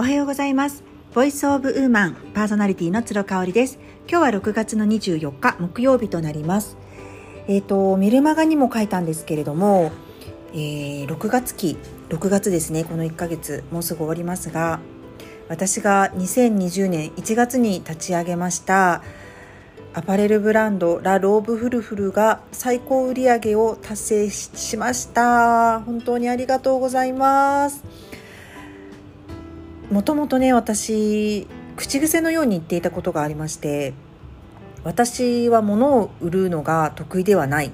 おはようございます。ボイスオブウーマンパーソナリティの鶴香織です。今日は6月の24日木曜日となります。えっ、ー、とメルマガにも書いたんですけれども、えー、6月期6月ですね。この1ヶ月もうすぐ終わりますが私が2020年1月に立ち上げましたアパレルブランドラ・ローブフルフルが最高売上を達成しました。本当にありがとうございます。もともとね私口癖のように言っていたことがありまして私は物を売るのが得意ではないっ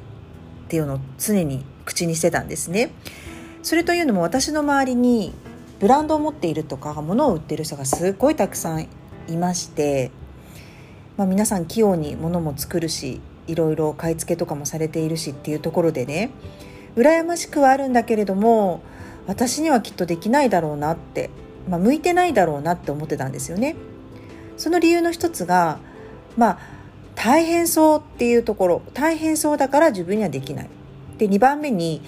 ていうのを常に口にしてたんですね。それというのも私の周りにブランドを持っているとか物を売ってる人がすっごいたくさんいましてまあ、皆さん器用に物も作るしいろいろ買い付けとかもされているしっていうところでね羨ましくはあるんだけれども私にはきっとできないだろうなって、まあ、向いてないだろうなって思ってたんですよね。その理由の一つがまあ大変そうっていうところ大変そうだから自分にはできない。で2番目に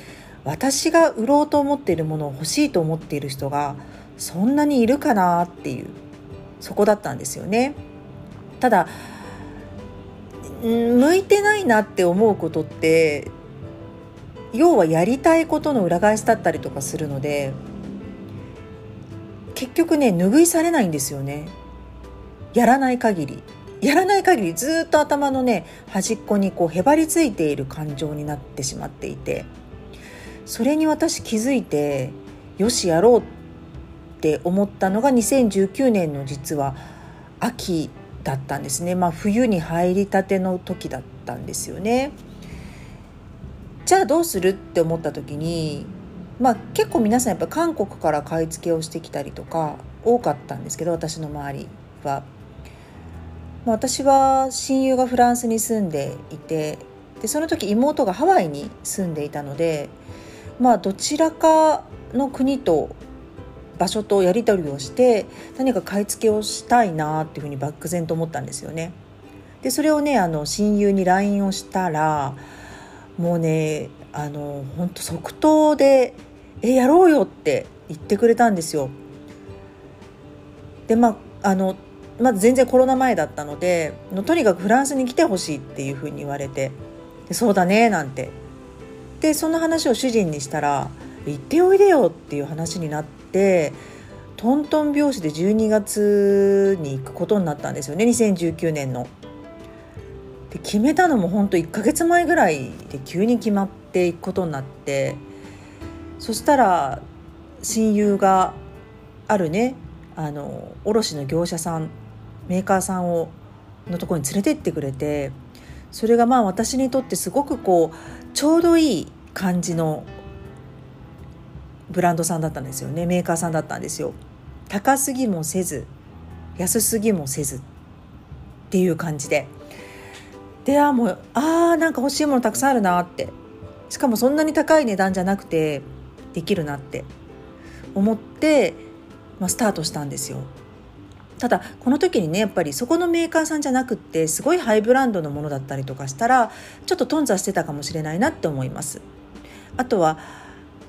私が売ろうと思っているものを欲しいと思っている人がそんなにいるかなっていうそこだったんですよね。ただ向いてないなって思うことって要はやりたいことの裏返しだったりとかするので局ね拭いされないんですよね。やらない限り。やらない限りずっと頭のね端っこにこうへばりついている感情になってしまっていて。それに私気づいてよしやろうって思ったのが2019年の実は秋だったんですね、まあ、冬に入りたての時だったんですよね。じゃあどうするって思った時に、まあ、結構皆さんやっぱ韓国から買い付けをしてきたりとか多かったんですけど私の周りは。まあ、私は親友がフランスに住んでいてでその時妹がハワイに住んでいたのでまあどちらかの国と場所とやり取りをして何か買い付けをしたいなっていうふうに漠然と思ったんですよね。でそれをねあの親友に LINE をしたらもうねあの本当即答で「えやろうよ」って言ってくれたんですよ。でまああのまず全然コロナ前だったのでのとにかくフランスに来てほしいっていうふうに言われて「そうだね」なんてでその話を主人にしたら「行っておいでよ」っていう話になっててトントン拍子で12月に行くことになったんですよね2019年の。で決めたのも本当1ヶ月前ぐらいで急に決まっていくことになってそしたら親友があるね。あの卸の業者さんメーカーさんをのとこに連れてってくれてそれがまあ私にとってすごくこうちょうどいい感じのブランドさんだったんですよね。メーカーさんだったんですよ。高すぎもせず安すぎもせずっていう感じで。であもうあーなんか欲しいものたくさんあるなって。しかもそんなに高い値段じゃなくてできるなって思って、まあ、スタートしたんですよ。ただこの時にねやっぱりそこのメーカーさんじゃなくってすごいハイブランドのものだったりとかしたらちょっと頓挫してたかもしれないなって思います。あとは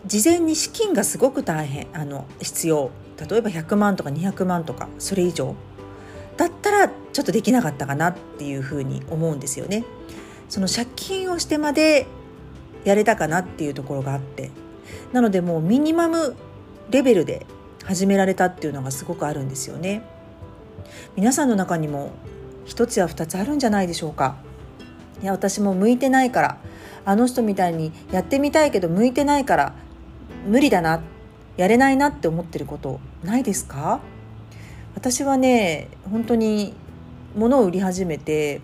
事前に資金がすごく大変あの必要。例えば100万とか200万とかそれ以上。だったらちょっとできなかったかなっていうふうに思うんですよね。その借金をしてまでやれたかなっていうところがあって。なのでもうミニマムレベルで始められたっていうのがすごくあるんですよね。皆さんの中にも一つや二つあるんじゃないでしょうか。いや私も向いてないからあの人みたいにやってみたいけど向いてないから無理だなやれないなって思ってることないですか？私はね本当に物を売り始めて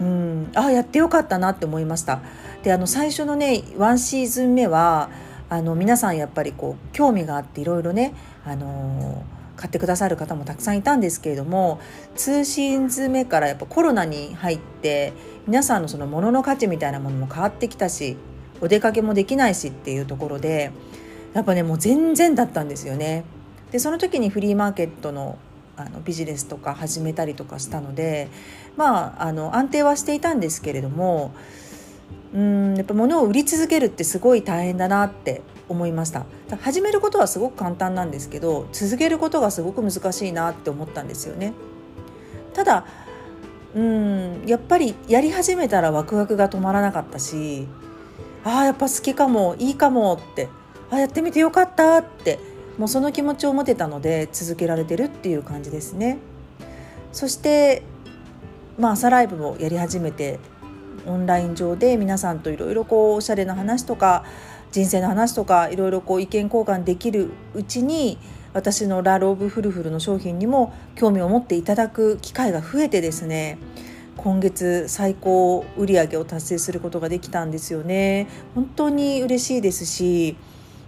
うんあやってよかったなって思いましたであの最初のねワンシーズン目はあの皆さんやっぱりこう興味があっていろいろねあの買ってくださる方もたくさんいたんですけれども2シーズン目からやっぱコロナに入って皆さんのその物の価値みたいなものも変わってきたしお出かけもできないしっていうところでやっぱねもう全然だったんですよね。でその時にフリーマーケットのあのビジネスとか始めたりとかしたのでまああの安定はしていたんですけれどもうんやっぱ物を売り続けるってすごい大変だなって思いました。始めることはすごく簡単なんですけど続けることがすごく難しいなって思ったんですよね。ただうんやっぱりやり始めたらワクワクが止まらなかったしああやっぱ好きかもいいかもってあやってみてよかったってもうその気持ちを持てたので続けられてるっていう感じですね。そしてまあ朝ライブもやり始めてオンライン上で皆さんといろいろこうおしゃれな話とか人生の話とかいろいろこう意見交換できるうちに私のラローブフルフルの商品にも興味を持っていただく機会が増えてですね今月最高売上を達成することができたんですよね。本当に嬉しいですし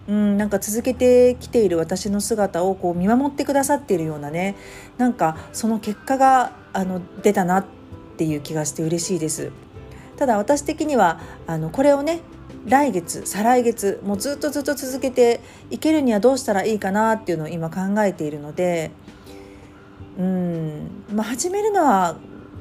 うん、なんか続けてきている私の姿をこう見守ってくださっているようなねなんかその結果があの出たなっていう気がして嬉しいです。ただ私的にはあのこれをね来月再来月もうずっとずっと続けていけるにはどうしたらいいかなっていうのを今考えているのでうん、まあ、始めるのは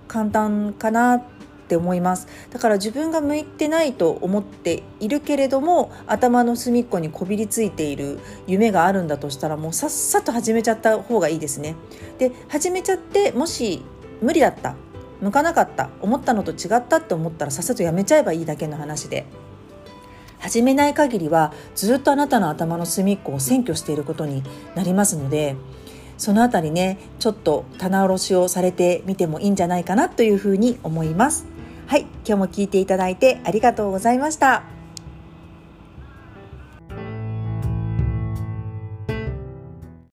簡単かなって思います。だから自分が向いてないと思っているけれども頭の隅っこにこびりついている夢があるんだとしたらもうさっさと始めちゃった方がいいですね。で始めちゃってもし無理だった向かなかった思ったのと違ったって思ったらさっさとやめちゃえばいいだけの話で。始めない限りはずっとあなたの頭の隅っこを占拠していることになりますのでそのあたりねちょっと棚卸しをされてみてもいいんじゃないかなというふうに思います。はい今日も聞いていただいてありがとうございました。